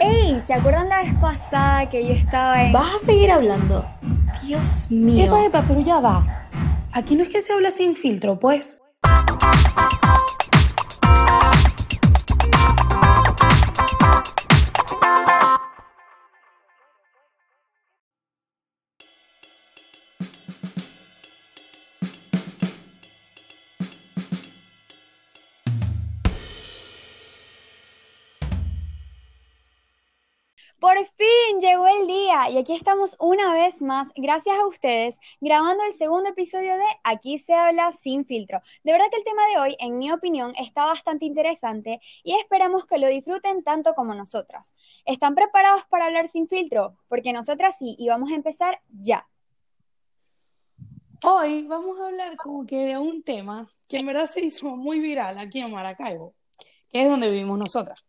¡Ey! ¿Se acuerdan la vez pasada que yo estaba en... ¿Vas a seguir hablando? Dios mío. Epa, epa, pero ya va. Aquí no es que se habla sin filtro, pues. Y aquí estamos una vez más, gracias a ustedes, grabando el segundo episodio de Aquí se habla sin filtro. De verdad que el tema de hoy, en mi opinión, está bastante interesante y esperamos que lo disfruten tanto como nosotras. ¿Están preparados para hablar sin filtro? Porque nosotras sí y vamos a empezar ya. Hoy vamos a hablar como que de un tema que en verdad se hizo muy viral aquí en Maracaibo, que es donde vivimos nosotras.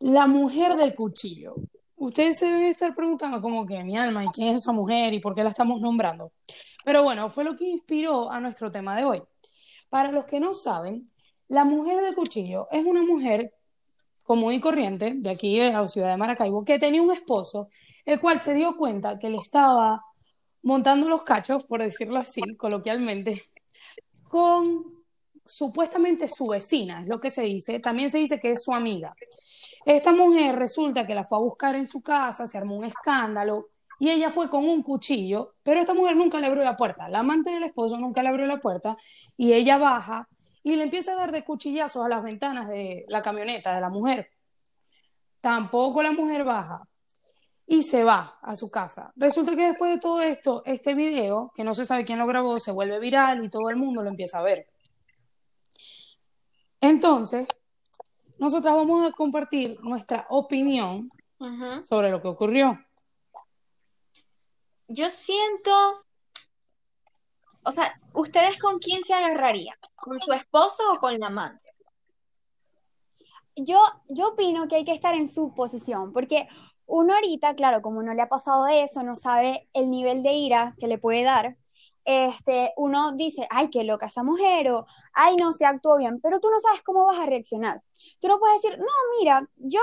La mujer del cuchillo. Ustedes se deben estar preguntando como que mi alma, ¿y quién es esa mujer y por qué la estamos nombrando? Pero bueno, fue lo que inspiró a nuestro tema de hoy. Para los que no saben, la mujer del cuchillo es una mujer común y corriente de aquí de la ciudad de Maracaibo que tenía un esposo, el cual se dio cuenta que le estaba montando los cachos, por decirlo así, coloquialmente, con supuestamente su vecina, es lo que se dice. También se dice que es su amiga. Esta mujer resulta que la fue a buscar en su casa, se armó un escándalo y ella fue con un cuchillo, pero esta mujer nunca le abrió la puerta. La amante del esposo nunca le abrió la puerta y ella baja y le empieza a dar de cuchillazos a las ventanas de la camioneta de la mujer. Tampoco la mujer baja y se va a su casa. Resulta que después de todo esto, este video, que no se sabe quién lo grabó, se vuelve viral y todo el mundo lo empieza a ver. Entonces, nosotras vamos a compartir nuestra opinión Ajá. sobre lo que ocurrió. Yo siento, o sea, ¿ustedes con quién se agarrarían? ¿Con su esposo o con la amante? Yo, yo opino que hay que estar en su posición, porque uno ahorita, claro, como no le ha pasado eso, no sabe el nivel de ira que le puede dar, este, uno dice, ay, qué loca esa mujer, o ay, no, se actuó bien, pero tú no sabes cómo vas a reaccionar. Tú no puedes decir, no, mira, yo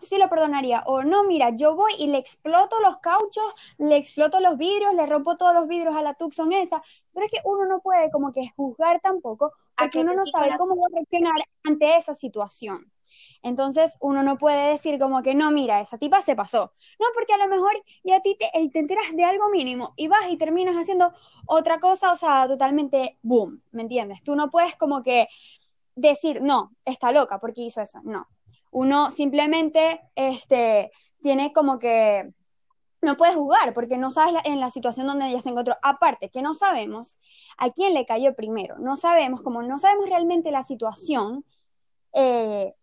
sí lo perdonaría, o no, mira, yo voy y le exploto los cauchos, le exploto los vidrios, le rompo todos los vidrios a la Tucson esa, pero es que uno no puede como que juzgar tampoco, A porque que uno no sabe cómo va a reaccionar ante esa situación. Entonces uno no puede decir como que no, mira, esa tipa se pasó. No, porque a lo mejor y a ti te, eh, te enteras de algo mínimo y vas y terminas haciendo otra cosa, o sea, totalmente boom, ¿me entiendes? Tú no puedes como que decir, no, está loca porque hizo eso, no. Uno simplemente este, tiene como que, no puedes jugar porque no sabes en la situación donde ella se encontró. Aparte, que no sabemos a quién le cayó primero, no sabemos, como no sabemos realmente la situación, eh,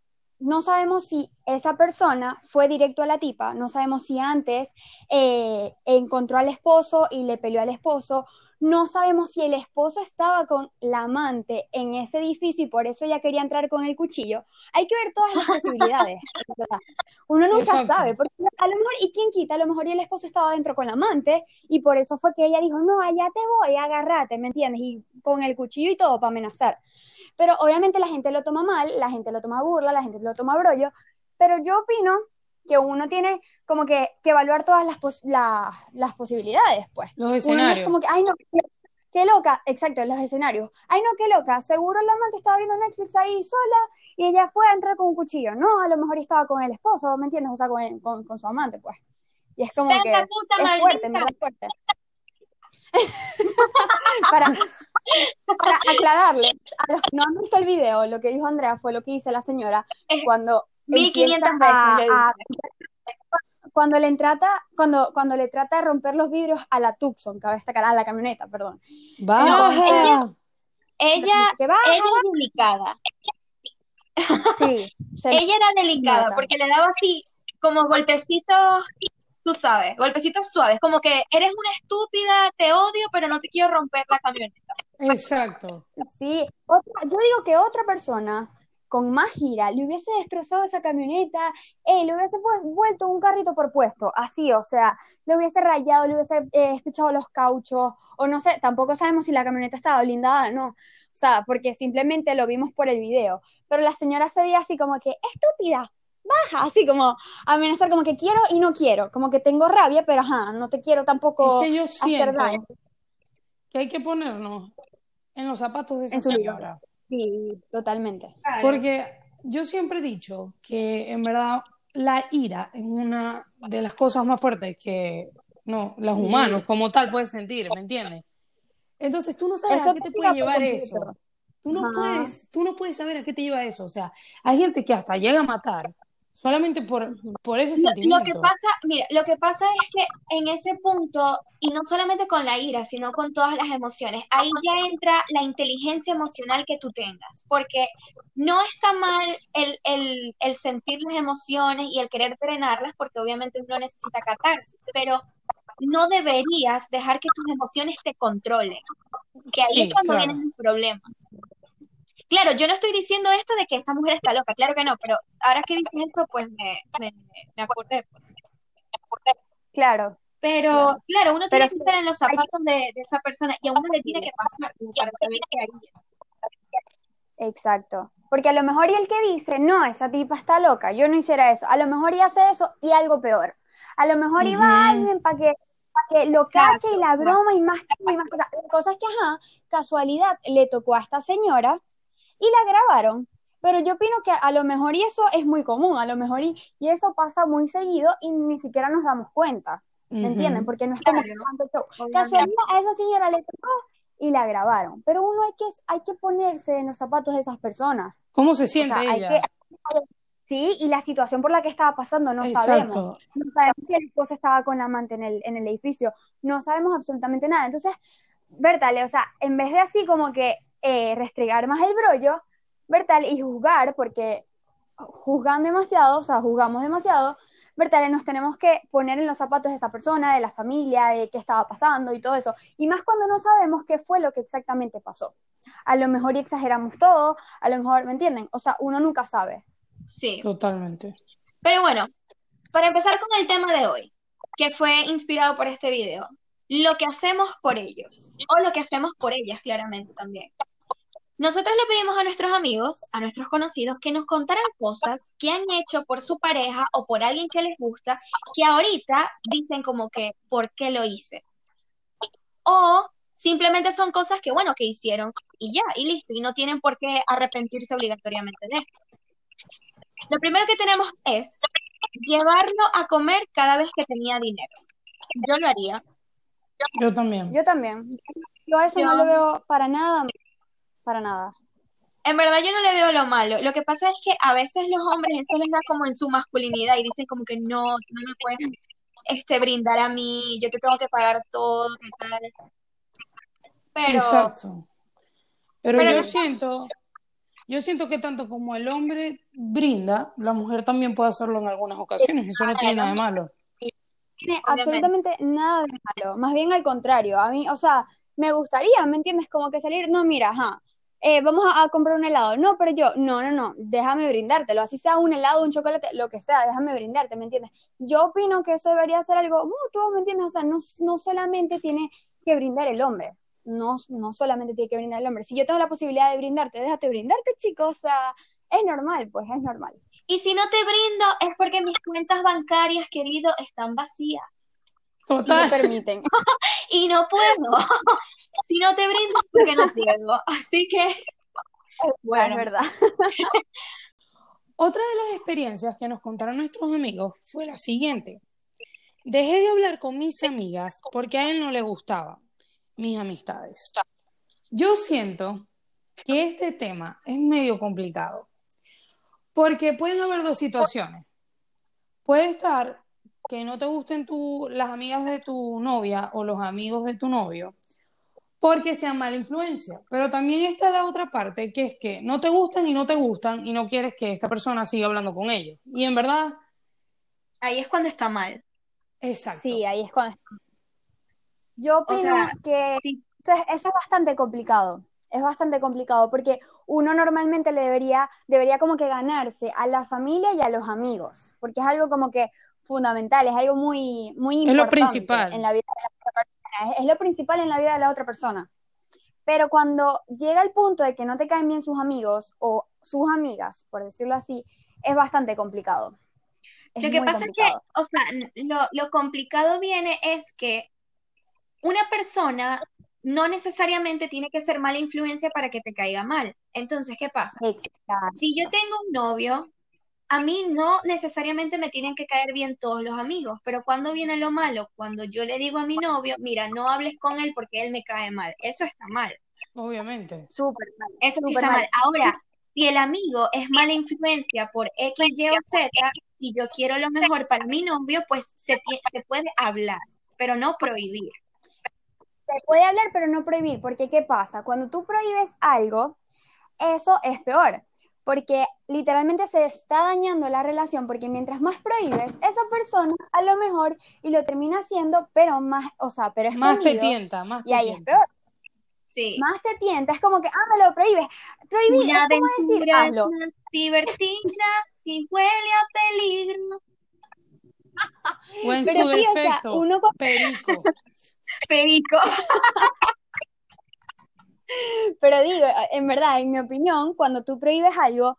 no sabemos si esa persona fue directo a la tipa, no sabemos si antes eh, encontró al esposo y le peleó al esposo, no sabemos si el esposo estaba con la amante en ese edificio y por eso ella quería entrar con el cuchillo. Hay que ver todas las posibilidades. verdad. Uno nunca Exacto. sabe, porque a lo mejor, ¿y quién quita? A lo mejor el esposo estaba dentro con la amante y por eso fue que ella dijo, no, allá te voy, agárrate, ¿me entiendes? Y con el cuchillo y todo para amenazar. Pero obviamente la gente lo toma mal, la gente lo toma burla, la gente lo toma brollo, pero yo opino que uno tiene como que, que evaluar todas las, pos- la- las posibilidades, pues. Los Uno no es escenarios. como que, ay, no, qué- qué loca, exacto, los escenarios. Ay, no, qué loca, seguro la amante estaba viendo Netflix ahí sola y ella fue a entrar con un cuchillo. No, a lo mejor estaba con el esposo, ¿me entiendes? O sea, con, el- con, con su amante, pues. Y es como que ¡Perra puta es fuerte, maldita! verdad es fuerte. Para, para aclararle a los que no han visto el video, lo que dijo Andrea fue lo que dice la señora cuando 1500 empieza a- veces a- cuando le trata, cuando, cuando le trata de romper los vidrios a la Tucson, cabe destacar, a la camioneta, perdón. ¡Baja! Ella, Que baja, ella es delicada. sí, se Ella era delicada nota. porque le daba así como golpecitos, tú sabes, golpecitos suaves, como que eres una estúpida, te odio, pero no te quiero romper la camioneta. Exacto. Sí, otra- yo digo que otra persona con más gira le hubiese destrozado esa camioneta, eh, le hubiese pues, vuelto un carrito por puesto, así, o sea, le hubiese rayado, le hubiese eh, espichado los cauchos, o no sé, tampoco sabemos si la camioneta estaba blindada, no. sea, porque simplemente lo vimos por el video. Pero la señora se veía así como que, estúpida, baja, así como amenazar, como que quiero y no quiero, como que tengo rabia, pero ajá, no te quiero tampoco Es que yo hacer siento daño. que hay que ponernos en los zapatos de esa En lugar. Sí, totalmente. Claro. Porque yo siempre he dicho que en verdad la ira es una de las cosas más fuertes que no, los humanos como tal pueden sentir, ¿me entiendes? Entonces tú no sabes Eso a qué te puede llevar eso. Tú no Ajá. puedes, tú no puedes saber a qué te lleva eso. O sea, hay gente que hasta llega a matar solamente por, por ese Lo, lo sentimiento. que pasa, mira, lo que pasa es que en ese punto, y no solamente con la ira, sino con todas las emociones, ahí ya entra la inteligencia emocional que tú tengas, porque no está mal el, el, el sentir las emociones y el querer frenarlas, porque obviamente uno necesita catarsis, pero no deberías dejar que tus emociones te controlen, que ahí Sí, es cuando claro. vienen los problemas. Claro, yo no estoy diciendo esto de que esta mujer está loca, claro que no, pero ahora que dices eso, pues me, me, me acordé. Claro, Pero Claro. uno Pero tiene que estar en los hay que- zapatos de, de esa persona y a uno le tiene que pasar para saber qué haría. exacto. Porque a lo mejor y el que dice, no, esa tipa está loca, yo no hiciera eso. A lo mejor y hace eso y algo peor. A lo mejor iba Ujú. alguien para que, que lo cache y la broma y más y más cosas. La cosa es que, ajá, casualidad, le tocó a esta señora y la grabaron. Pero yo opino que a lo mejor y eso es muy común, a lo mejor y, y eso pasa muy seguido y ni siquiera nos damos cuenta. ¿Me entienden? Porque no es como que Claro. Casualidad a esa señora le tocó y la grabaron. Pero uno hay que, hay que ponerse en los zapatos de esas personas. ¿Cómo se O siente hay que... Sí, y la situación por la que estaba pasando no sabemos. No sabemos que el esposo estaba con la amante en el, en el edificio. No sabemos absolutamente nada. Entonces, Bertale, o sea, en vez de así como que eh, restregar más el brollo, Bertale, y juzgar, porque juzgan demasiado, o sea, juzgamos demasiado, Bertale, nos tenemos que poner en los zapatos de esa persona, de la familia, de qué estaba pasando y todo eso. Y más cuando no sabemos qué fue lo que exactamente pasó. A lo mejor y exageramos todo, a lo mejor, ¿me entienden? O sea, uno nunca sabe. Sí. Totalmente. Pero bueno, para empezar con el tema de hoy, que fue inspirado por este video, lo que hacemos por ellos, o lo que hacemos por ellas, claramente también. Nosotros le pedimos a nuestros amigos, a nuestros conocidos, que nos contaran cosas que han hecho por su pareja o por alguien que les gusta, que ahorita dicen como que, ¿por qué lo hice? O simplemente son cosas que, bueno, que hicieron y ya, y listo, y no tienen por qué arrepentirse obligatoriamente de. Lo primero que tenemos es llevarlo a comer cada vez que tenía dinero. Yo lo haría. Yo también. Yo también. Yo a eso no lo veo para nada, para nada. En verdad yo no le veo lo malo. Lo que pasa es que a veces los hombres eso les da como en su masculinidad y dicen como que no, no me puedes este, brindar a mí, yo te tengo que pagar todo, ¿qué tal? Pero Exacto. Pero, pero yo no- siento, yo siento que tanto como el hombre brinda, la mujer también puede hacerlo en algunas ocasiones. Eso no tiene nada de malo. tiene absolutamente nada de malo, más bien al contrario, a mí, o sea, me gustaría, ¿me entiendes? Como que salir, no, mira, ajá, eh, vamos a, comprar un helado, no, pero yo, no, no, no, déjame brindártelo, así sea un helado, un chocolate, lo que sea, déjame brindarte, ¿me entiendes? Yo opino que eso debería ser algo mutuo, ¿me entiendes? O sea, no, no solamente tiene que brindar el hombre, no, no solamente tiene que brindar el hombre, si yo tengo la posibilidad de brindarte, déjate brindarte, chicos, o sea, es normal, pues, es normal. y si no te brindo es porque mis cuentas bancarias, querido, están vacías Y me Total. permiten. y no puedo. Si no te brindo es porque no puedo. Así que, Es bueno, verdad. Otra de las experiencias que nos contaron nuestros amigos fue la siguiente. Dejé de hablar con mis amigas porque a él no le gustaban mis amistades. Yo siento que este tema es medio complicado porque pueden haber dos situaciones. Puede estar que no te gusten tu- las amigas de tu novia o los amigos de tu novio porque sean mala influencia. Pero también está la otra parte, que es que no te gustan y no te gustan y no quieres que esta persona siga hablando con ellos. Y en verdad, ahí es cuando está mal. exacto. Sí, ahí es cuando... Yo opino sea, que sí. eso es, eso es bastante complicado, es bastante complicado porque uno normalmente le debería, debería como que ganarse a la familia y a los amigos, porque es algo como que fundamental, es algo muy, muy Es lo importante principal. en la vida de la otra persona, es, es lo principal en la vida de la otra persona. Pero cuando llega el punto de que no te caen bien sus amigos o sus amigas, por decirlo así, es bastante complicado. Es Lo que pasa complicado. es que, o sea, lo, lo complicado viene es que una persona no necesariamente tiene que ser mala influencia para que te caiga mal. Entonces, ¿qué pasa? Exacto. Si yo tengo un novio, a mí no necesariamente me tienen que caer bien todos los amigos, pero cuando viene lo malo, cuando yo le digo a mi novio, mira, no hables con él porque él me cae mal, eso está mal, Obviamente. Súper mal. eso sí está mal. mal. Ahora, si el amigo es mala influencia por X, Y o Z y yo quiero lo mejor para mi novio, pues se, se puede hablar, pero no prohibir. Se puede hablar, pero no prohibir, porque ¿qué pasa? Cuando tú prohíbes algo, eso es peor, porque literalmente se está dañando la relación, porque mientras más prohíbes, esa persona a lo mejor y lo termina haciendo, pero más, o sea, pero Más te tienta, más y te ahí es tienta. peor. Sí. Más te tienta, es como que, ah, me lo prohíbes. Prohibir Una es como decir, hazlo. es divertida si huele a peligro. O en Pero su sí, o sea, defecto, uno con- perico. Perico. Pero digo, en verdad, en mi opinión, cuando tú prohíbes algo,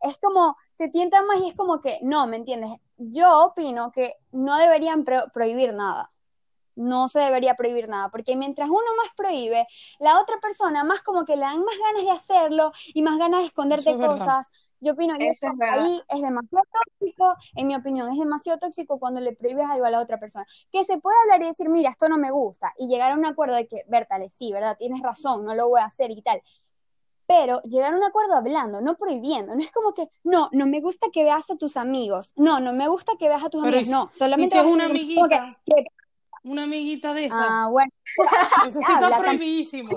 es como, te tienta más y es como que, no, ¿me entiendes? Yo opino que no deberían pro- prohibir nada. No se debería prohibir nada, porque mientras uno más prohíbe, la otra persona más como que le dan más ganas de hacerlo y más ganas de esconderte verdad. Yo opino que Eso es verdad. ahí es demasiado tóxico, en mi opinión, es demasiado tóxico cuando le prohíbes algo a la otra persona. Que se puede hablar y decir, mira, esto no me gusta, y llegar a un acuerdo de que, Bertale, sí, ¿verdad? Tienes razón, no lo voy a hacer y tal. Pero llegar a un acuerdo hablando, no prohibiendo, no es como que, no, no me gusta que veas a tus amigos, no, no me gusta que veas a tus Pero amigos, y- no, Y solamente si es una que- amiguita, que- una amiguita de esa, ah, bueno, eso sí está prohibidísimo.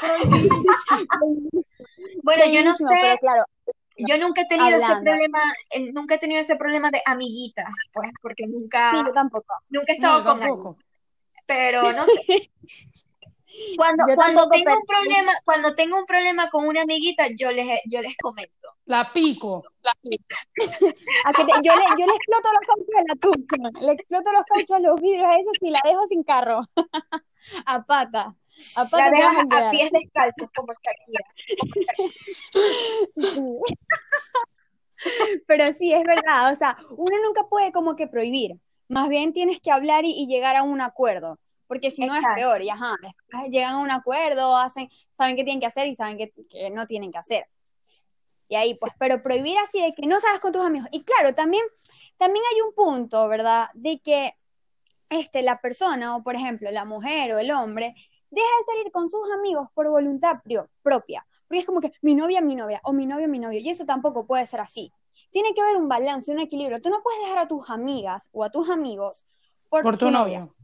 Prohibidísimo. Bueno, yo no sé, pero claro, yo nunca he tenido ese problema, eh, nunca he tenido ese problema de amiguitas, pues, porque sí, nunca, yo tampoco. nunca he estado con alguien. Pero no sé. Cuando, Yo cuando tampoco, tengo pero- un problema, cuando tengo un problema con una amiguita, yo les, yo les comento. La pico. A que te- yo, le, yo le exploto los cauchos a la tuca, le exploto los cauchos a los vidrios a esos y la dejo sin carro. a pata. A La dejas a pies descalzos como Shakira. Pero sí, es verdad, o sea, uno nunca puede como que prohibir, más bien tienes que hablar y, y llegar a un acuerdo, porque si no es Exacto. peor, y ajá, llegan a un acuerdo, hacen, saben qué tienen que hacer y saben qué que no tienen que hacer. Y ahí, pues, pero prohibir así de que no salgas con tus amigos. Y claro, también, también hay un punto, ¿verdad? De que este, la persona, o por ejemplo, la mujer o el hombre, deja de salir con sus amigos por voluntad propia. Porque es como que mi novia, mi novia, o mi novio, mi novio. Y eso tampoco puede ser así. Tiene que haber un balance, un equilibrio. Tú no puedes dejar a tus amigas o a tus amigos por, Por tu novio.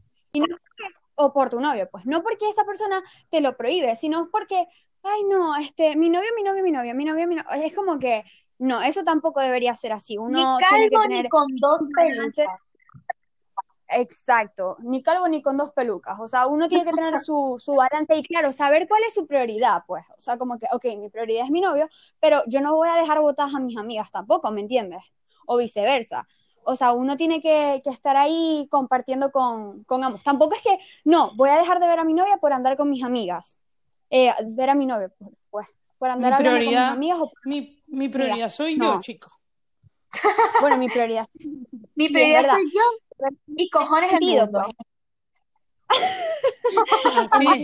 o por tu novio, pues no porque esa persona te lo prohíbe, sino porque, ay no, este, mi novio, mi novio, mi novia, mi novio, mi novio, es como que, no, eso tampoco debería ser así, uno Ni tiene que calvo ni tener, con dos pelucas. Exacto, ni calvo ni con dos pelucas, o sea, uno tiene que tener su, su balance y claro, saber cuál es su prioridad, pues, o sea, como que, ok, mi prioridad es mi novio, pero yo no voy a dejar botadas a mis amigas tampoco, ¿me entiendes? O viceversa. O sea, uno tiene que, que estar ahí compartiendo con, con ambos. Tampoco es que, no, voy a dejar de ver a mi novia por andar con mis amigas. Eh, ver a mi novio, pues, pues, por andar Mi hablando con mis prioridad- amigas. o- Mi, mi prioridad soy no. yo, chico. bueno, mi prioridad. Mi prioridad soy yo y cojones el mundo. pues, Así en es,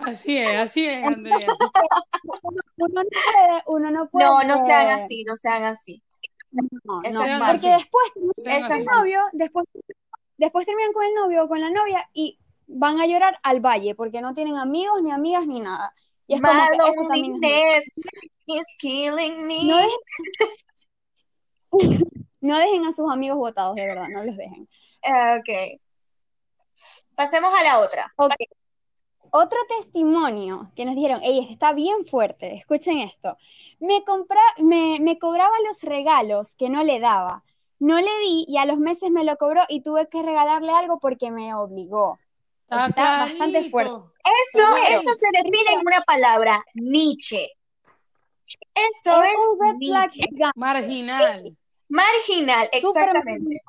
así es, así es, Andrea. Uno no puede, uno no puede. No, no sean así, no sean así. No, Eso no, es porque después así. es el novio, después, después terminan con el novio o con la novia y van a llorar al valle porque no tienen amigos, ni amigas, ni nada. Y es como que eso también es malo. loneliness is killing me. No dejen, no dejen a sus amigos votados, de verdad, no los dejen. Ah, Ok. Pasemos a la otra. Ok. Otro testimonio que nos dijeron, ey, este está bien fuerte, escuchen esto. Me, compra, me, me cobraba los regalos que no le daba. No le di y a los meses me lo cobró y tuve que regalarle algo porque me obligó. Está, Está bastante fuerte. Eso, eso se define en una palabra, Nietzsche. Eso Es es un red flag. Marginal. Marginal, exactamente.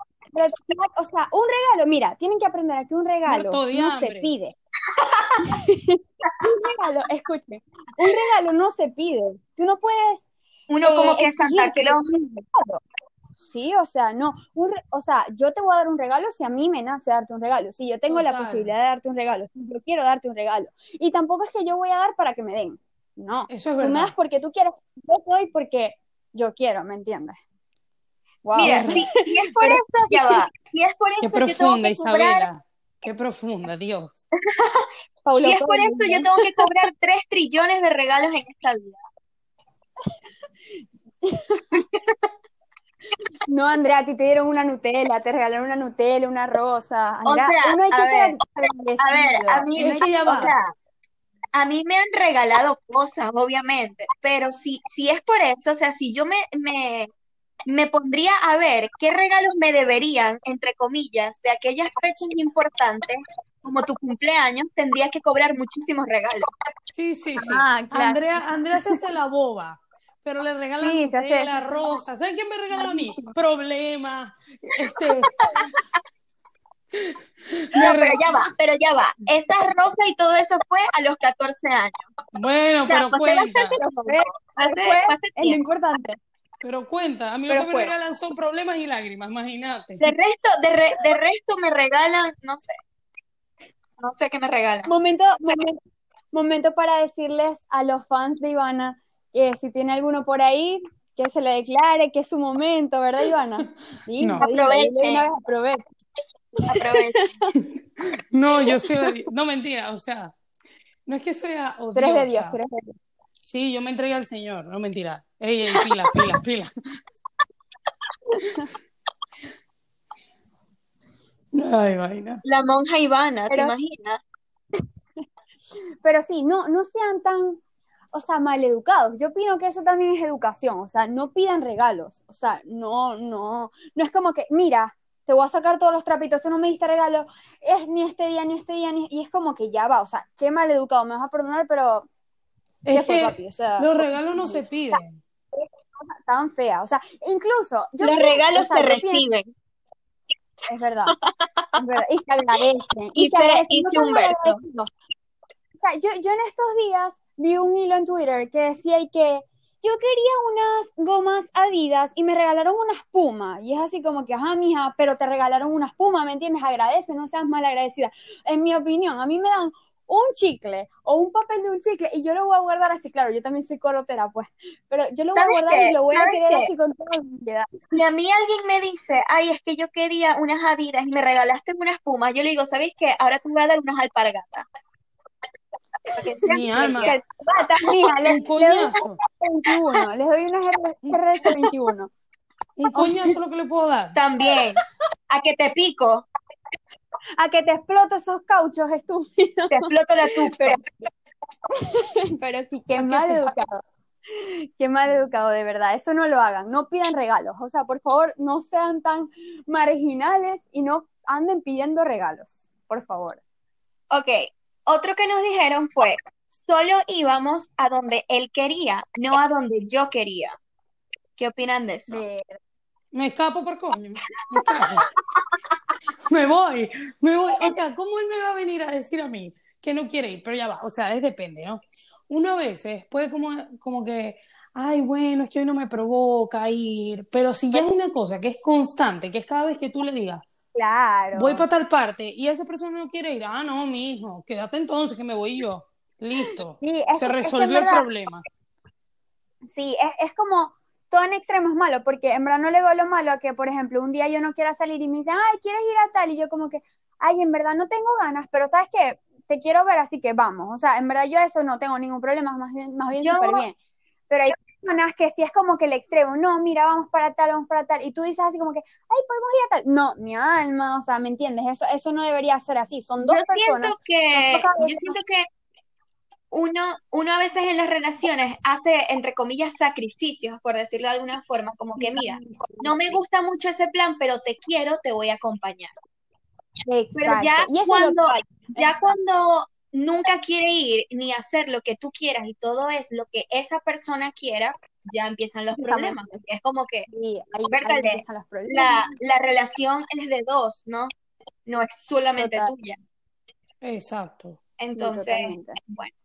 O sea, un regalo, mira, tienen que aprender a que un regalo no se pide. un regalo, escuche, un regalo no se pide. Tú no puedes. Uno eh, como que Santa Claus. Sí, o sea, no. Un re- o sea, yo te voy a dar un regalo si a mí me nace darte un regalo. Si yo tengo la posibilidad de darte un regalo, si yo quiero darte un regalo. Y tampoco es que yo voy a dar para que me den. No. Eso es Tú me das porque tú quieres, yo doy porque yo quiero, ¿me entiendes? Wow. Mira, si, si es por eso, ya va. Si es por Qué eso, yo tengo profunda, que cobrar. Isabela. Qué profunda, Dios. Paulo Si es por eso, yo tengo que cobrar 3 trillones de regalos en esta vida. No, Andrea, a ti te dieron una Nutella, te regalaron una Nutella, una rosa. O sea, uno hay que a ser ver. A ver, a mí, ya o sea, a mí me han regalado cosas, obviamente, pero si, si es por eso, o sea, si yo me, me, me pondría a ver qué regalos me deberían, entre comillas, de aquellas fechas importantes, como tu cumpleaños, tendría que cobrar muchísimos regalos. Sí, sí, sí. Ah, claro. Andrea, Andrea se hace la boba, pero le regalan Sí, hace- Nutella, rosa. ¿Saben qué me regaló a mí? Problemas. Este. No, pero ya va, pero ya va. Esa rosa y todo eso fue a los 14 años. Bueno, O sea, pero pasé cuenta. es lo importante. Pero cuenta. A mí lo que me regalan son problemas y lágrimas, imagínate. De resto, de, re- de resto me regalan, no sé. No sé qué me regalan. Momento, momento, momento para decirles a los fans de Ivana que si tiene alguno por ahí, que se le declare que es su momento, ¿verdad, Ivana? Dilo, No. Aprovechen. una vez. No, yo soy. No, mentira, o sea. No es que sea Tú eres de Dios, odiosa. eres de Dios. Sí, yo me entregué al Señor, no mentira. Ey, ey, pila, pila, pila. Ay, vaina. La monja Ivana, ¿te Pero- imaginas? Pero sí, no, no sean tan, o sea, maleducados. Yo opino que eso también es educación, o sea, no pidan regalos, o sea, no, no, no es como que, mira, te voy a sacar todos los trapitos, tú no me diste regalo, es ni este día, ni este día, ni... y es como que ya va, o sea, qué maleducado, me vas a perdonar, pero ¿qué Es fue, que papi? O sea, los regalos no se piden. tan fea, o sea, incluso, yo Los regalos o sea, se pienso- reciben. es verdad, es verdad, y se agradecen, Hice- se agradecen, no hice un verso. O sea, yo, yo en estos días vi un hilo en Twitter que decía y que yo quería unas gomas Adidas y me regalaron unas Puma. Y es así como que, ajá, mija, pero te regalaron unas Puma, ¿me entiendes? Agradece, no seas mal agradecida. En mi opinión, a mí me dan un chicle o un papel de un chicle y yo lo voy a guardar así, claro, yo también soy corotera, pues, pero yo lo voy a ¿Sabes guardar qué? y lo voy a ¿Sabes querer qué? así con toda mi vida. Si a mí alguien me dice, ay, es que yo quería unas Adidas y me regalaste unas Pumas, yo le digo, ¿sabes qué? Ahora te voy a dar unas alpargatas. Mi alma. que- Gata, mija, le, Un le doy unas coñazo. 21, les doy unas RS21. Un coñazo lo que le puedo dar. También. A que te pico, A que te exploto esos cauchos estúpidos. te exploto la tuxa. Pero, pero sí, qué ¿A qué mal educado. Qué mal educado, de verdad. Eso no lo hagan. No pidan regalos. O sea, por favor, no sean tan marginales y no anden pidiendo regalos. Por favor. Ok, otro que nos dijeron fue, solo íbamos a donde él quería, no a donde yo quería. ¿Qué opinan de eso? Me escapo por coño. Me escapo. Me voy, me voy. O sea, ¿cómo él me va a venir a decir a mí que no quiere ir? Pero ya va, o sea, es depende, ¿no? Uno a veces puede como, como que, ay, bueno, es que hoy no me provoca ir. Pero si ya es una cosa que es constante, que es cada vez que tú le digas, Claro. voy para tal parte y esa persona no quiere ir, ah, no, mi hijo, quédate entonces que me voy yo. Listo. Sí, es Se es que resolvió el problema. Sí, es, es como todo en extremos malo, porque en verdad no le veo lo malo a que, por ejemplo, un día yo no quiera salir y me dicen, ay, ¿quieres ir a tal? Y yo como que, ay, en verdad no tengo ganas, pero ¿sabes qué? Te quiero ver, así que vamos. O sea, en verdad yo eso no tengo ningún problema, más bien, más bien Yo- súper bien. Pero hay personas que sí es como que el extremo, no, mira, vamos para tal, vamos para tal, y tú dices así como que, ay, podemos ir a tal. No, mi alma, o sea, ¿me entiendes? Eso, eso no debería ser así. Son dos Yo personas. siento que, yo siento que uno, uno a veces en las relaciones hace, entre comillas, sacrificios, por decirlo de alguna forma, como que mira, no me gusta mucho ese plan, pero te quiero, te voy a acompañar. Pero Exacto. ya Y eso es lo que cuando, ya cuando nunca quiere ir ni hacer lo que tú quieras y todo es lo que esa persona quiera, ya empiezan los Estamos- problemas. porque Es como que Sí, ahí, Berta, ahí de- empiezan los problemas. la, la relación es de dos, ¿no? No es solamente Total. tuya. Exacto. Entonces, bueno,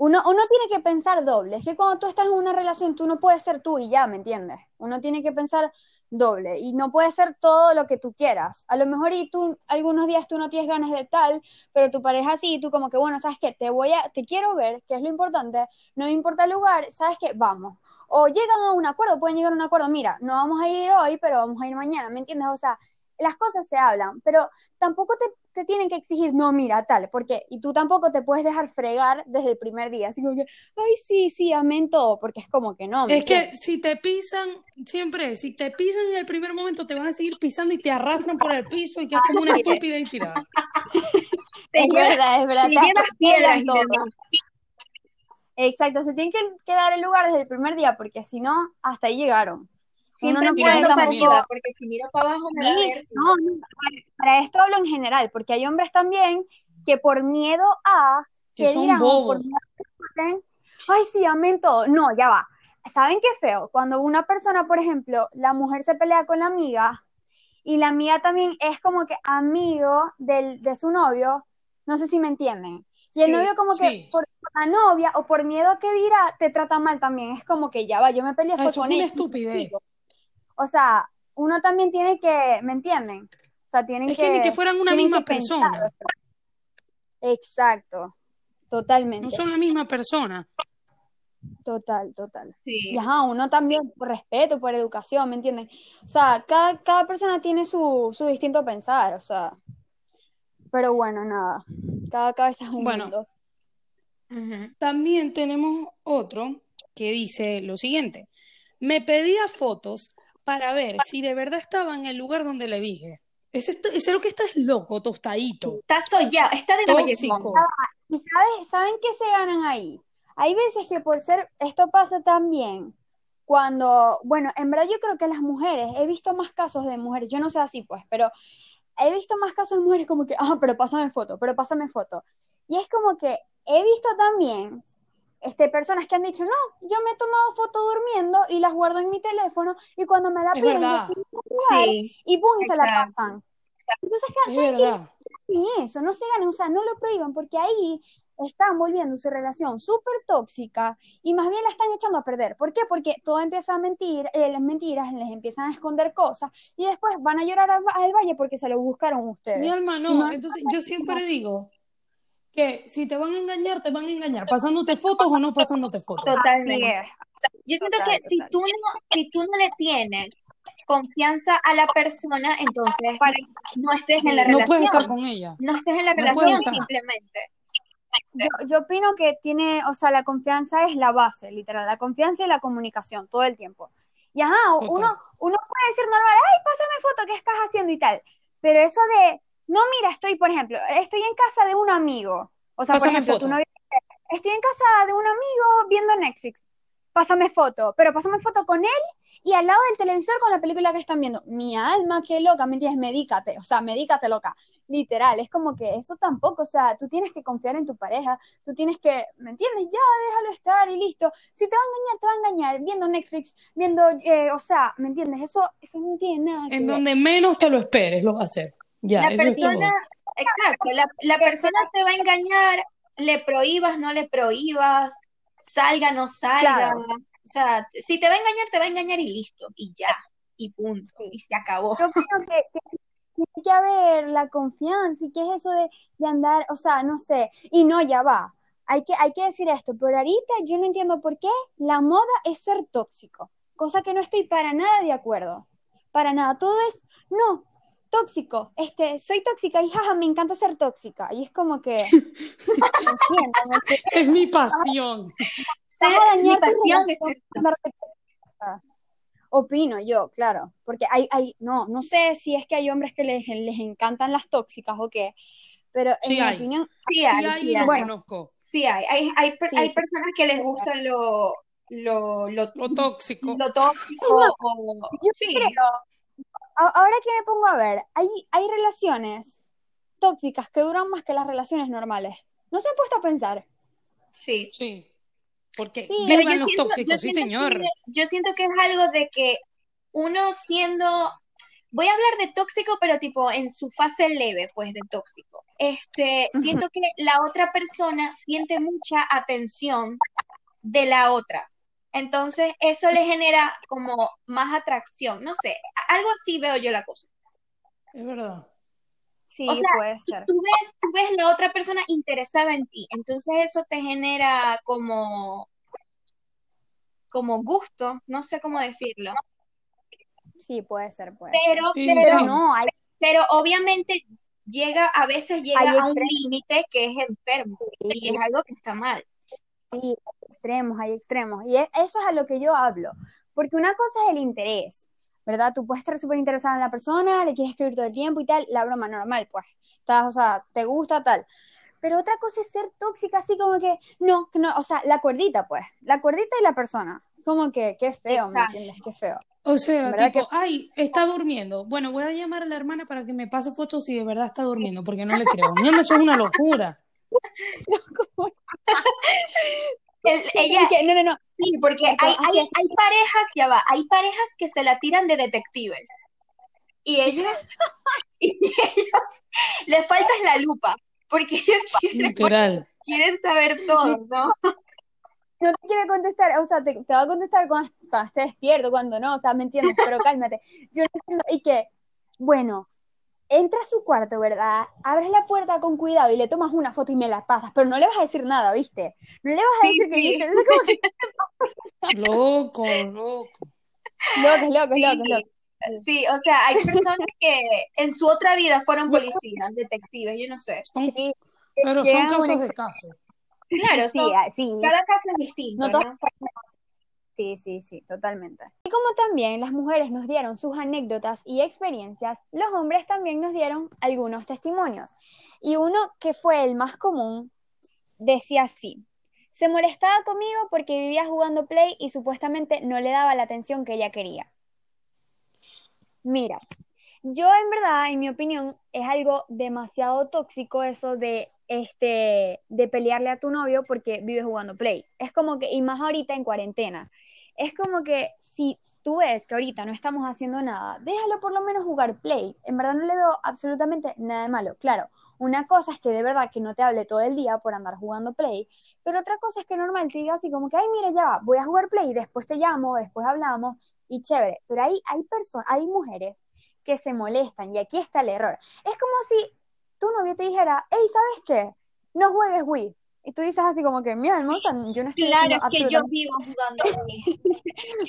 Uno, uno tiene que pensar doble. Es que cuando tú estás en una relación, tú no puedes ser tú y ya, ¿me entiendes? Uno tiene que pensar doble y no puede ser todo lo que tú quieras. A lo mejor y tú algunos días tú no tienes ganas de tal, pero tu pareja sí, y tú como que, bueno, ¿sabes qué? Te voy a, te quiero ver, que es lo importante, no importa el lugar, ¿sabes qué? Vamos. O llegan a un acuerdo, pueden llegar a un acuerdo, mira, no vamos a ir hoy, pero vamos a ir mañana, ¿me entiendes? O sea, las cosas se hablan, pero tampoco te, te tienen que exigir, no, mira, tal, porque, y tú tampoco te puedes dejar fregar desde el primer día, así como que, ay, sí, sí, amén todo, porque es como que no. ¿me Es que si te pisan, siempre, si te pisan en el primer momento, te van a seguir pisando y te arrastran por el piso y quedas como una estúpida y tirada. Es verdad, es verdad. piedras. Exacto, se tienen que, que dar el lugar desde el primer día, porque si no, hasta ahí llegaron. Siempre Uno no puede mirando para tampoco- arriba, porque si miro para abajo me no, no, para, esto hablo en general, porque hay hombres también que por miedo a Que que son dirán, por bobos. miedo a ay, sí, amén todo. No, ya va. ¿Saben qué feo? Cuando una persona, por ejemplo, la mujer se pelea con la amiga y la amiga también es como que amigo del, de su novio, no sé si me entienden. Y el Sí, novio como sí. que por la novia o por miedo a que dirá, te trata mal también. Es como que ya va, yo me peleé fue eso es con una estupidez. O sea, uno también tiene que, ¿me entienden? O sea, tienen Es que ni que fueran una misma pensar. persona. Exacto, No totalmente. son la misma persona. Total, total. sí. Y ajá, uno también por respeto, por educación, ¿me entienden? O sea, cada, cada persona tiene su, su distinto pensar, o sea. Pero bueno, nada. Cada cabeza es un Bueno. mundo. También tenemos otro que dice lo siguiente. Me pedía fotos para ver si de verdad estaba en el lugar donde le dije. Ese, ese lo que está es loco, tostadito, Está sollado, está de tóxico. mollejón. ¿Y sabes, saben qué se ganan ahí? Hay veces que por ser, esto pasa también cuando, bueno, en verdad yo creo que las mujeres, he visto más casos de mujeres, yo no sé así pues, pero he visto más casos de mujeres como que, ah, pero pásame foto, pero pásame foto. Y es como que he visto también este, personas que han dicho, no, yo me he tomado foto durmiendo y las guardo en mi teléfono y cuando me la Es piden, yo estoy en un lugar Sí, y pum, y se la exacto. pasan. Entonces, ¿qué Es hacen? Y eso, no se ganen, o sea, no lo prohíban, porque ahí están volviendo su relación súper tóxica y más bien la están echando a perder. ¿Por qué? Porque todo empieza a mentir, eh, las mentiras les empiezan a esconder cosas y después van a llorar al, al valle porque se lo buscaron ustedes. Mi alma Y no. no- Entonces yo siempre digo que si te van a engañar, te van a engañar, pasándote fotos o no pasándote fotos. Totalmente. es. Yo siento Total, que si total. tú no, si tú no le tienes confianza a la persona, entonces no estés en la No puedes estar relación. con ella. No estés en la No relación simplemente. Yo, yo opino que tiene, o sea, la confianza es la base, literal, la confianza y la comunicación todo el tiempo. Y ajá, Total. uno, uno puede decir normal, ay, pásame foto, ¿qué estás haciendo y tal? Pero eso de, no, mira, estoy, por ejemplo, estoy en casa de un amigo. O sea, por Pásame ejemplo, foto. tu novio, estoy en casa de un amigo viendo Netflix. Pásame foto, pero pásame foto con él y al lado del televisor con la película que están viendo. Mi alma, qué loca, ¿me entiendes? Medícate, o sea, medícate loca. Literal, es como que eso tampoco, o sea, tú tienes que confiar en tu pareja, tú tienes que, ¿me entiendes? Ya, déjalo estar y listo. Si te va a engañar, te va a engañar viendo Netflix, viendo, eh, o sea, ¿me entiendes? Eso, eso no tiene nada que En ver. donde menos te lo esperes, lo va a hacer. Ya, La eso es todo. persona, exacto, la, la persona te va a engañar, le prohíbas, no le prohíbas, salga, no salga. Claro. O sea, si te va a engañar, te va a engañar y listo, y ya, y punto, Sí. y se acabó. Yo opino que, que tiene que haber la confianza y que es eso de, de andar, o sea, no sé, y no, ya va. Hay que, hay que decir esto, pero ahorita yo no entiendo por qué la moda es ser tóxico, cosa que no estoy para nada de acuerdo, para nada, todo es, no, tóxico, este, soy tóxica y jaja, me encanta ser tóxica, y es como que. Es mi pasión. Ser, mi pasión es ser tóxica. Opino yo, claro, porque hay, hay, no, no sé si es que hay hombres que les, les encantan las tóxicas o qué, pero en Sí mi hay. opinión, Sí Sí hay, hay sí y. Bueno. conozco. Sí hay. Hay, hay, per- Sí, hay sí. personas que les gusta lo, lo, lo, Lo tóxico. lo tóxico o... yo Sí, creo, ahora que me pongo a ver, hay, hay relaciones tóxicas que duran más que las relaciones normales. ¿No se han puesto a pensar? sí. Sí. Porque Sí, yo los siento, tóxicos, yo sí, señor. que, yo siento que es algo de que uno siendo, voy a hablar de tóxico, pero tipo en su fase leve, pues de tóxico. Este, siento que la otra persona siente mucha atención de la otra. Entonces, eso le genera como más atracción, no sé, algo así veo yo la cosa. Es verdad. Sí, O sea, puede ser. tú ves, tú ves la otra persona interesada en ti, entonces eso te genera como, como gusto, no sé cómo decirlo, Sí, puede ser, puede pero, Sí, ser. pero, Pero sí. no, hay, pero obviamente llega, a veces llega hay a un límite que es enfermo y es algo que está mal. Sí, extremos, hay extremos. Y e- eso es a lo que yo hablo. Porque una cosa es el interés, ¿verdad? Tú puedes estar súper interesada en la persona, le quieres escribir todo el tiempo y tal, la broma normal, pues. Estás, o sea, te gusta tal. Pero otra cosa es ser tóxica, así como que, no, que no, o sea, la cuerdita, pues. La cuerdita y la persona. Como que, qué feo, ¿me Exacto. entiendes? Qué feo. O sea, ¿Verdad tipo, ay, está durmiendo. Bueno, voy a llamar a la hermana para que me pase fotos si de verdad está durmiendo, porque no le creo. Mi alma, eso es una locura. El- ella, no, no, no. sí, porque hay, hay, hay parejas, ya va, hay parejas que se la tiran de detectives y ellos, y ellos les falta la lupa, porque ellos quieren, quieren saber todo, ¿no? No te quiere contestar, o sea, te, te va a contestar cuando, cuando esté despierto, cuando no, o sea, ¿me entiendes? Pero cálmate. Yo no entiendo. Y que, bueno, entra a su cuarto, ¿verdad? Abres la puerta con cuidado y le tomas una foto y me la pasas, pero no le vas a decir nada, ¿viste? No le vas a Sí, decir que sí. yo sé, es como que, Loco, loco. locos, locos, Sí, locos, locos. sí, o sea, hay personas que en su otra vida fueron policías, detectives, yo no sé. Son- pero son casos de casos. Claro, Sí, son, ah, sí, cada caso es distinto, No todas- ¿no? Sí, sí, sí, totalmente. Y como también las mujeres nos dieron sus anécdotas y experiencias, los hombres también nos dieron algunos testimonios. Y uno que fue el más común decía así. Se molestaba conmigo porque vivía jugando Play y supuestamente no le daba la atención que ella quería. Mira, yo en verdad, en mi opinión, es algo demasiado tóxico eso de, este, de pelearle a tu novio porque vive jugando Play. Es como que, y más ahorita en cuarentena, es como que si tú ves que ahorita no estamos haciendo nada, déjalo por lo menos jugar Play. En verdad no le veo absolutamente nada de malo. Claro, una cosa es que de verdad que no te hable todo el día por andar jugando Play, pero otra cosa es que normal te diga así como que, ay, mira, ya va, voy a jugar Play, después te llamo, después hablamos, y chévere. Pero hay, hay personas, hay mujeres que se molestan, y aquí está el error. Es como si tu novio te dijera, hey, ¿sabes qué? No juegues Wii. Y tú dices así como que, mira, hermosa, yo no estoy Claro, es que yo vivo jugando Wii.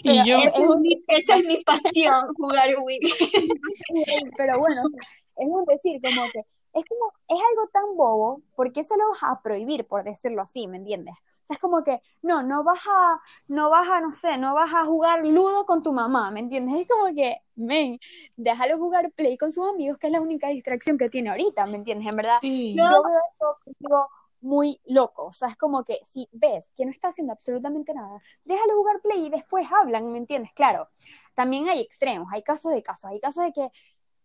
Y yo, es- Esa es mi, esa es mi pasión, jugar Wii. Pero bueno, o sea, es un decir, como que es como, es algo tan bobo, ¿por qué se lo vas a prohibir, por decirlo así, ¿me entiendes? O sea, es como que, no, no vas a, no vas a, no sé, no vas a jugar ludo con tu mamá, ¿me entiendes? Es como que, men, déjalo jugar play con sus amigos, que es la única distracción que tiene ahorita, ¿me entiendes? En verdad, sí. yo veo esto contigo muy loco, o sea, es como que si ves que no está haciendo absolutamente nada, déjalo jugar play y después hablan, ¿me entiendes? Claro, también hay extremos, hay casos de casos, hay casos de que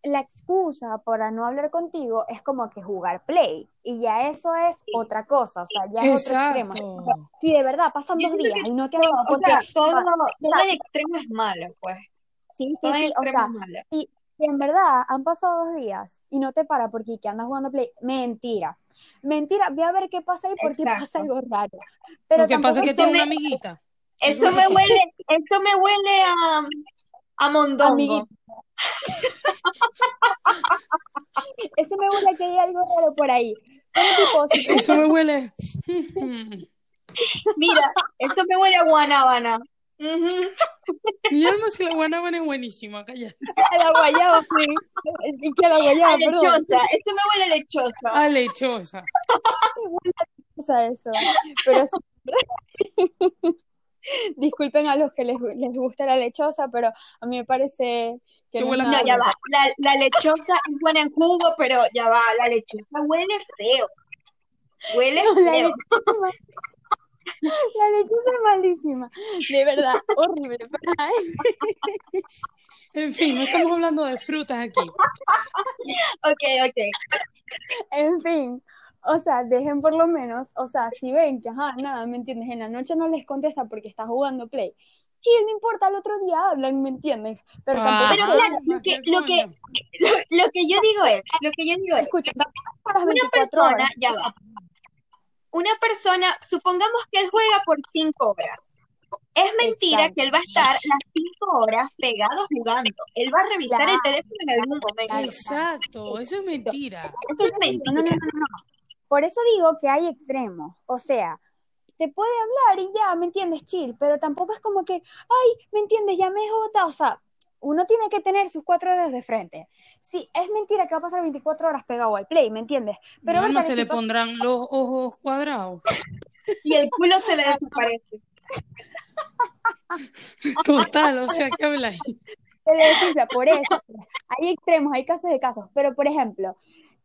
la excusa para no hablar contigo es como que jugar play, y ya eso es otra cosa, o sea, ya es otro extremo. Si de verdad pasan dos días que y no te todo- hablan o porque, sea, todo, va, todo sea, el extremo es malo, pues. sí, sí, sí, o sea, si, si en verdad han pasado dos días y no te para porque que andas jugando play, mentira. Mentira, ve a ver qué pasa ahí porque Exacto. pasa algo raro. Pero Lo que pasa que eso tiene me- una amiguita. Eso me huele, eso me huele a, a mondongo. Amiguito. Eso me huele a que hay algo raro por ahí. Pero tipo, si Eso me huele. Mira, eso me huele a guanábana. Ujú. Mi alma si la guanábana es buenísima, cállate. a la guayaba, sí. Y que a la guayaba, A lechosa, eso me huele a lechosa. Ah, lechosa. cosa eso. Pero sí. Disculpen a los que les, les gusta la lechosa, pero a mí me parece que no a No, ya va. La, la lechosa es buena en jugo, pero ya va. La lechosa huele feo. Huele No, feo. La lechosa es malísima. De verdad, horrible. En fin, no estamos hablando de frutas aquí. Ok, ok. En fin, o sea, dejen por lo menos, o sea, si ven que, ajá, nada, ¿me entiendes? En la noche no les contesta porque está jugando play. chill, no importa, al otro día hablan, ¿me entiendes? Pero Ah, tampoco, Pero claro, lo que, lo que, lo, lo que yo digo es, lo que yo digo es, escucha, para las una 24 persona, horas. ya va, una persona, supongamos que él juega por cinco horas. Es mentira Exacto. que él va a estar las cinco horas pegado jugando. Él va a revisar el teléfono en algún momento. Exacto, eso es mentira. Eso es No, no, mentira. no, no, no. Por eso digo que hay extremos. O sea, te puede hablar y ya, ¿me entiendes? Chill, pero tampoco es como que, ay, ¿me entiendes? Ya me jota. O sea, uno tiene que tener sus cuatro dedos de frente. Sí, es mentira que va a pasar 24 horas pegado al play, ¿me entiendes? Pero verdad se le pasa- pondrán los ojos cuadrados. Y el culo se le desaparece. Total, o sea, ¿qué habla ahí? se le desinfla, por eso. Hay extremos, hay casos de casos. Pero, por ejemplo,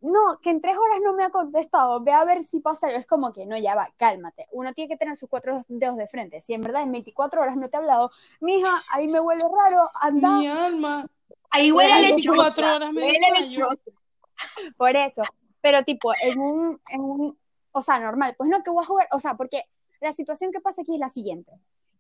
no, que en tres horas no me ha contestado, ve a ver si pasa algo. Es como que no, ya va, cálmate. Uno tiene que tener sus cuatro dedos de frente. Si en verdad en 24 horas no te ha hablado, mija, ahí me huele raro, anda. Mi alma. Ahí huele Ay, a 24 lechosa. horas me Huele a desmayo. lechosa. Por eso. Pero, tipo, en un, en un, o sea, normal, pues no que voy a jugar, o sea, porque la situación que pasa aquí es la siguiente.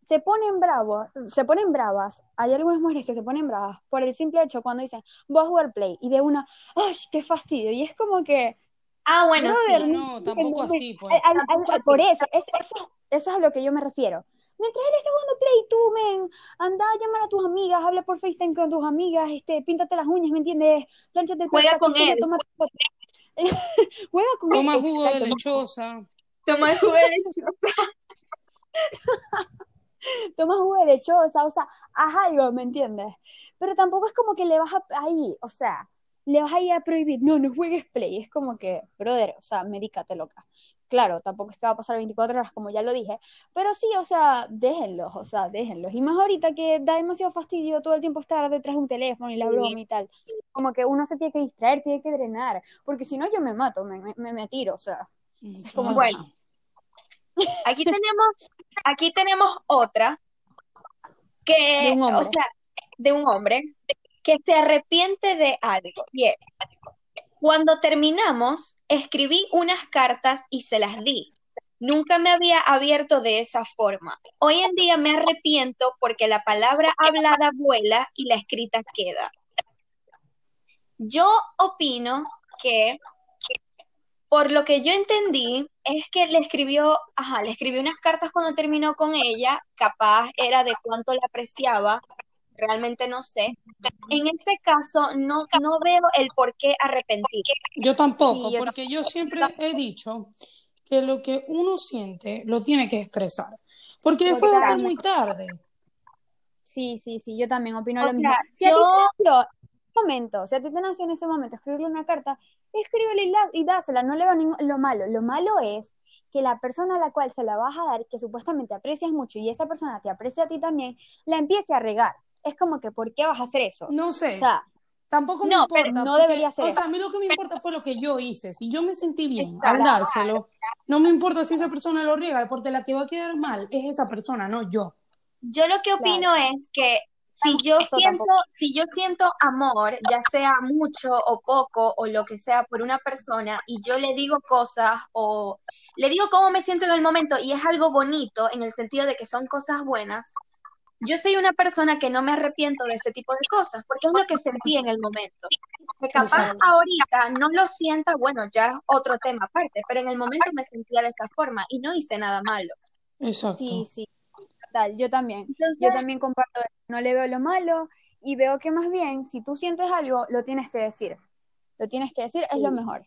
Se ponen bravos, se ponen bravas, hay algunas mujeres que se ponen bravas por el simple hecho cuando dicen, voy a jugar play, y de una, ¡ay, qué fastidio! Y es como que, Ah, bueno, Brother, sí. No, tampoco así, pues. Al- al- Tampoco al- así. por eso, es, eso, eso es a lo que yo me refiero. Mientras él está jugando Play, tú, men, anda a llamar a tus amigas, habla por FaceTime con tus amigas, este, píntate las uñas, ¿me entiendes? Plánchate el Juega con él. toma- Juega con Toma él, jugo de lechosa. Toma el jugo de lechosa. toma jugo de lechosa, o sea, haz algo, ¿me entiendes? Pero tampoco es como que le vas a, ahí, o sea, le vas a ir a prohibir, no, no juegues Play, es como que, brother, o sea, medícate loca. Claro, tampoco es que va a pasar 24 horas, como ya lo dije, pero sí, o sea, déjenlos, o sea, déjenlos. Y más ahorita que da demasiado fastidio todo el tiempo estar detrás de un teléfono y la broma y tal. Como que uno se tiene que distraer, tiene que drenar, porque si no yo me mato, me, me, me tiro, o sea. es como- Bueno. Aquí tenemos, aquí tenemos otra que, De un hombre. o sea, de un hombre que se arrepiente de algo. Y es, cuando terminamos, escribí unas cartas y se las di. Nunca me había abierto de esa forma. Hoy en día me arrepiento porque la palabra hablada vuela y la escrita queda. Yo opino que por lo que yo entendí, es que le escribió, ajá, le escribió unas cartas cuando terminó con ella, capaz era de cuánto la apreciaba, realmente no sé. En ese caso, no, no veo el por qué arrepentirse. Yo tampoco, Sí, yo porque yo siempre he dicho que lo que uno siente lo tiene que expresar, porque después va a ser muy tarde. Sí, sí, sí, yo también opino O lo mismo. Si a ti yo- te nació momento, si a ti te nació en ese momento escribirle una carta, escríbele y, la- y dásela, no le veo ningún, lo malo. Lo malo es que la persona a la cual se la vas a dar, que supuestamente aprecias mucho y esa persona te aprecia a ti también, la empiece a regar. Es como que, ¿por qué vas a hacer eso? No sé, O sea, tampoco me no, importa. pero no porque, debería ser O sea, eso. a mí lo que me importa fue lo que yo hice. Si yo me sentí bien al dárselo, no me importa si esa persona lo riega, porque la que va a quedar mal es esa persona, no yo. Yo lo que opino es que si yo Eso siento, tampoco. si yo siento amor, ya sea mucho o poco o lo que sea por una persona y yo le digo cosas o le digo cómo me siento en el momento y es algo bonito en el sentido de que son cosas buenas, yo soy una persona que no me arrepiento de ese tipo de cosas porque es lo que sentí en el momento. Que capaz ahorita no lo sienta, bueno, ya es otro tema aparte, pero en el momento me sentía de esa forma y no hice nada malo. Exacto. Sí, sí, tal, yo también. Entonces, Yo también comparto, no le veo lo malo y veo que más bien, si tú sientes algo, lo tienes que decir. Lo tienes que decir, es lo mejor.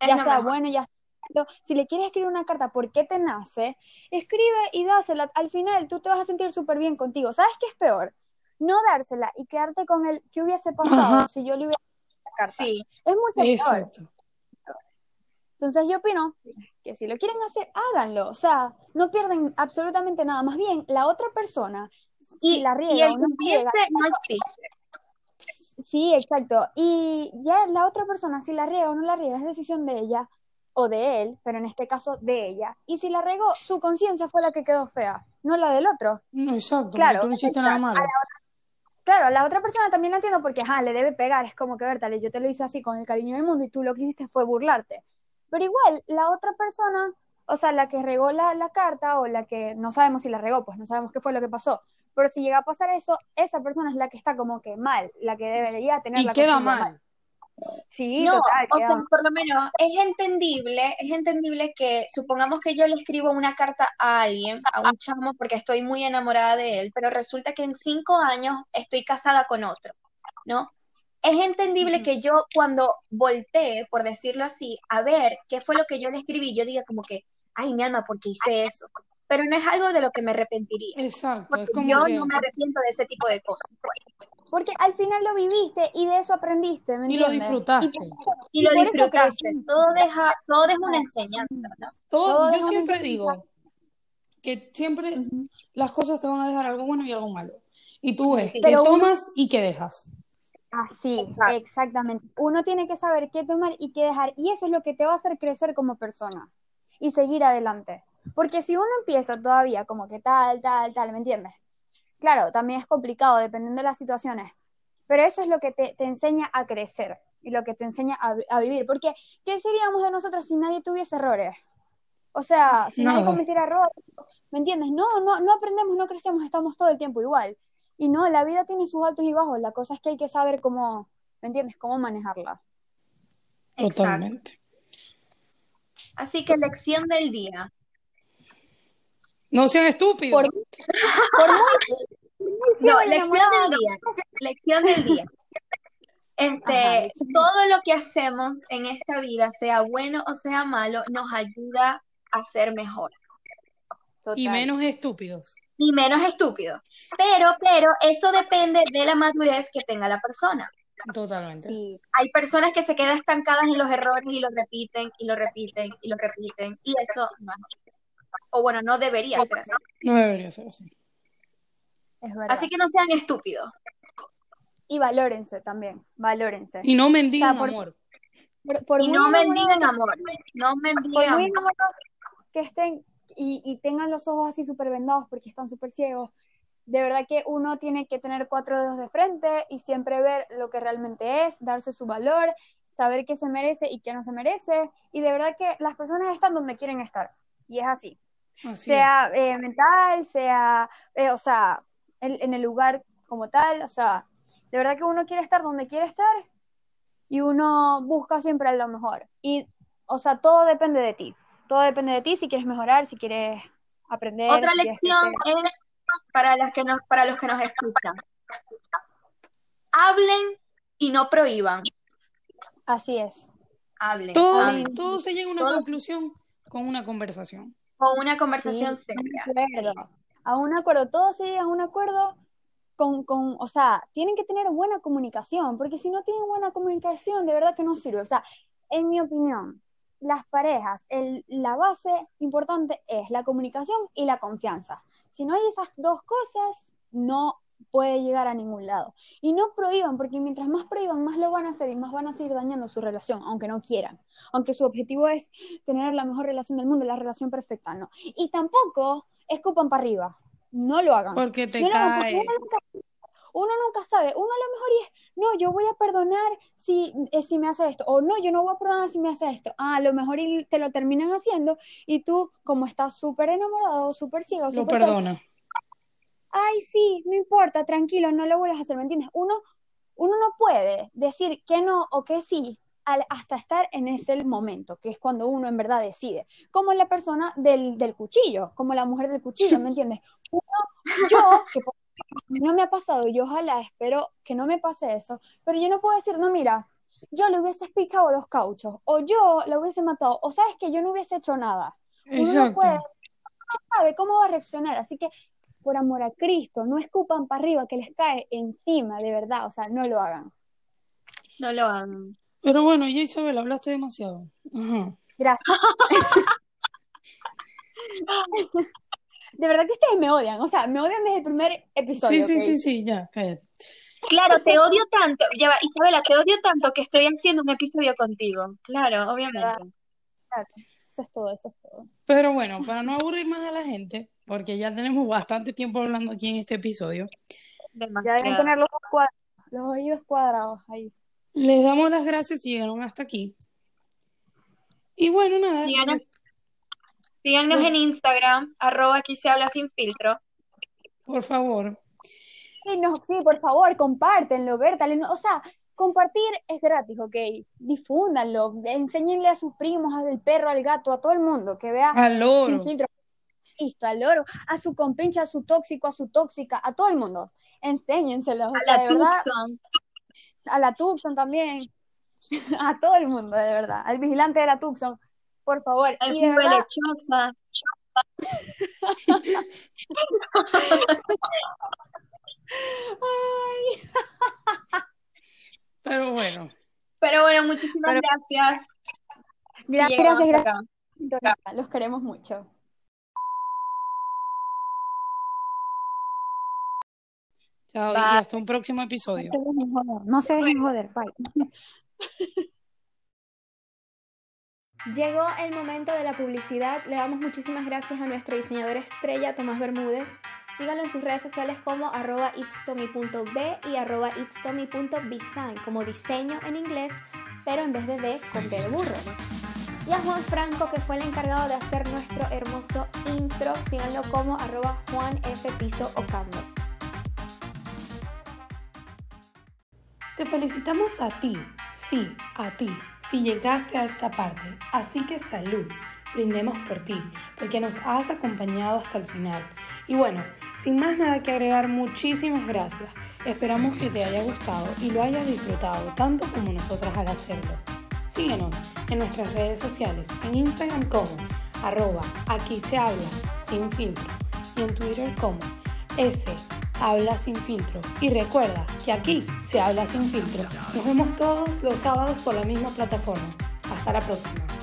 es ya lo sea mejor. bueno, ya sea. Si le quieres escribir una carta, ¿por qué te nace? Escribe y dásela. Al final tú te vas a sentir súper bien contigo. ¿Sabes qué es peor? No dársela y quedarte con el que hubiese pasado Ajá. si yo le hubiera dado la carta. Sí, Es mucho peor. Entonces yo opino que si lo quieren hacer, háganlo. O sea, no pierden absolutamente nada. Más bien, la otra persona, si y, la y riega el o no riega, no existe. Sí, exacto. Y ya la otra persona, si la riega o no la riega, es decisión de ella o de él, pero en este caso de ella. Y si la regó, su conciencia fue la que quedó fea, no la del otro. Exacto, Claro, porque tú no hiciste nada exacto. malo. Claro, a la otra persona también la entiendo porque, ajá, le debe pegar. Es como que, Bertale, yo te lo hice así con el cariño del mundo y tú lo que hiciste fue burlarte. Pero igual, la otra persona, o sea, la que regó la, la carta o la que no sabemos si la regó, pues no sabemos qué fue lo que pasó. Pero si llega a pasar eso, esa persona es la que está como que mal, la que debería tener Y la queda mal. Sí, No, total, o sea, por lo menos es entendible, es entendible que supongamos que yo le escribo una carta a alguien, a un chamo, porque estoy muy enamorada de él, pero resulta que en cinco años estoy casada con otro, ¿no? Es entendible que yo cuando voltee, por decirlo así, a ver qué fue lo que yo le escribí, yo diga como que, ay, mi alma, ¿por qué hice eso? Pero no es algo de lo que me arrepentiría, Exacto, porque es como yo que... no me arrepiento de ese tipo de cosas. Porque al final lo viviste y de eso aprendiste, ¿me Y lo disfrutaste. Y lo disfrutaste, todo deja, todo deja una enseñanza, ¿no? Todo, Todo yo siempre enseñanza. digo que siempre las cosas te van a dejar algo bueno y algo malo. Y tú ves Sí. qué Pero uno- tomas y qué dejas. Así, Exacto. exactamente. Uno tiene que saber qué tomar y qué dejar, y eso es lo que te va a hacer crecer como persona y seguir adelante. Porque si uno empieza todavía como que tal, tal, tal, ¿me entiendes? Claro, también es complicado dependiendo de las situaciones, pero eso es lo que te, te enseña a crecer y lo que te enseña a, a vivir. Porque, ¿qué seríamos de nosotros si nadie tuviese errores? O sea, si nadie Nada. cometiera errores, ¿me entiendes? No, no, no aprendemos, no crecemos, estamos todo el tiempo igual. Y no, la vida tiene sus altos y bajos, la cosa es que hay que saber cómo, ¿me entiendes? Cómo manejarla. Exacto. Totalmente. Así que lección del día. No sean estúpidos. Por, por muy, muy No, lección del día. Lección del día. Este, Ajá, todo lo que hacemos en esta vida, sea bueno o sea malo, nos ayuda a ser mejor Y menos estúpidos. Y menos estúpido. Pero, pero eso depende de la madurez que tenga la persona. Totalmente. Sí, Hay personas que se quedan estancadas en los errores y lo repiten y lo repiten y lo repiten y eso no es así. O bueno, no debería ser así. No debería ser así. es verdad. Así que no sean estúpidos. Y valórense también, valórense. Y no mendigan O sea, por- amor. Por, por Y no que- amor. No muy amor. que estén y, y tengan los ojos así súper vendados porque están súper ciegos, de verdad que uno tiene que tener cuatro dedos de frente y siempre ver lo que realmente es, darse su valor, saber qué se merece y qué no se merece. Y de verdad que las personas están donde quieren estar. Y es así. Sea eh, mental, sea, eh, o sea, en, en el lugar como tal, o sea, de verdad que uno quiere estar donde quiere estar y uno busca siempre lo mejor. Y, o sea, todo depende de ti. Todo depende de ti si quieres mejorar, si quieres aprender. Otra si lección es para las que nos, para los que nos escuchan. Hablen y no prohíban. Así es. Hablen, Todo, hablen. todo se llega a una Todo- conclusión con una conversación. Con una conversación Sí, seria. un. A un acuerdo, todos se llegan a un acuerdo con, con, o sea, tienen que tener buena comunicación, porque si no tienen buena comunicación, de verdad que no sirve. O sea, en mi opinión, las parejas, el, la base importante es la comunicación y la confianza. Si no hay esas dos cosas, no puede llegar a ningún lado. Y no prohíban, porque mientras más prohíban, más lo van a hacer y más van a seguir dañando su relación, aunque no quieran. Aunque su objetivo es tener la mejor relación del mundo, la relación perfecta, no. Y tampoco escupan para arriba. No lo hagan. Porque te No lo hagan, porque cae. Uno nunca, sabe. Uno a lo mejor y es, no, yo voy a perdonar si, eh, si me hace esto. O no, yo no voy a perdonar si me hace esto. Ah, a lo mejor y te lo terminan haciendo y tú, como estás súper enamorado, súper ciego, Lo súper tal, perdona. ay, sí, no importa, tranquilo, no lo vuelvas a hacer, ¿me entiendes? Uno, uno no puede decir que no o que sí al- hasta estar en ese momento, que es cuando uno en verdad decide. Como la persona del, del cuchillo, como la mujer del cuchillo, ¿me entiendes? Uno, yo, que por- no me ha pasado, y ojalá espero que no me pase eso, pero yo no puedo decir, no, mira, yo le hubiese pichado los cauchos, o yo la hubiese matado, o sabes que yo no hubiese hecho nada. Uno no Exacto. puede, no sabe cómo va a reaccionar, así que por amor a Cristo, no escupan para arriba que les cae encima, de verdad, o sea, no lo hagan. No lo hagan. Pero bueno, ya Isabel, hablaste demasiado. Ajá. Gracias. De verdad que ustedes me odian, o sea, me odian desde el primer episodio. Sí, sí, sí, sí, ya, cállate. Claro, te odio tanto. Isabela, te odio tanto que estoy haciendo un episodio contigo. Claro, obviamente. Claro, Eso es todo, eso es todo. Pero bueno, para no aburrir más a la gente, porque ya tenemos bastante tiempo hablando aquí en este episodio, Ya deben tener los, los oídos cuadrados ahí. les damos las gracias si llegaron hasta aquí. Y bueno, nada, síganos en Instagram, arroba aquí se habla sin filtro. por favor, no, sí, por favor, compártenlo, Berta. O sea, compartir es gratis, ok. Difúndanlo, enséñenle a sus primos, al perro, al gato, a todo el mundo que vea al loro. sin filtro. Listo, al loro, a su compincha, a su tóxico, a su tóxica, a todo el mundo. Enséñenselo. A la Tucson. A la Tucson también. a todo el mundo, de verdad. Al vigilante de la Tucson, por favor. Al y de verdad, lechosa. Ay. Pero bueno. Pero bueno, muchísimas Pero- gracias. Gracias, gracias, gracias. acá. Los queremos mucho. Chao y hasta un próximo episodio. No se dejen joder, no se dejen joder, bye. Llegó el momento de la publicidad. Le damos muchísimas gracias a nuestro diseñador estrella, Tomás Bermúdez. Síganlo en sus redes sociales como arroba y arroba como diseño en inglés, pero en vez de D, con B de burro. Y a Juan Franco, que fue el encargado de hacer nuestro hermoso intro. Síganlo como arroba Juan F. Piso Ocando. Te felicitamos a ti, sí, a ti, si llegaste a esta parte. Así que salud, brindemos por ti, porque nos has acompañado hasta el final. Y bueno, sin más nada que agregar, muchísimas gracias. Esperamos que te haya gustado y lo hayas disfrutado tanto como nosotras al hacerlo. Síguenos en nuestras redes sociales, en Instagram como arroba aquí se habla sin filtro y en Twitter como S habla sin filtro. Y recuerda que aquí se habla sin filtro. Nos vemos todos los sábados por la misma plataforma. Hasta la próxima.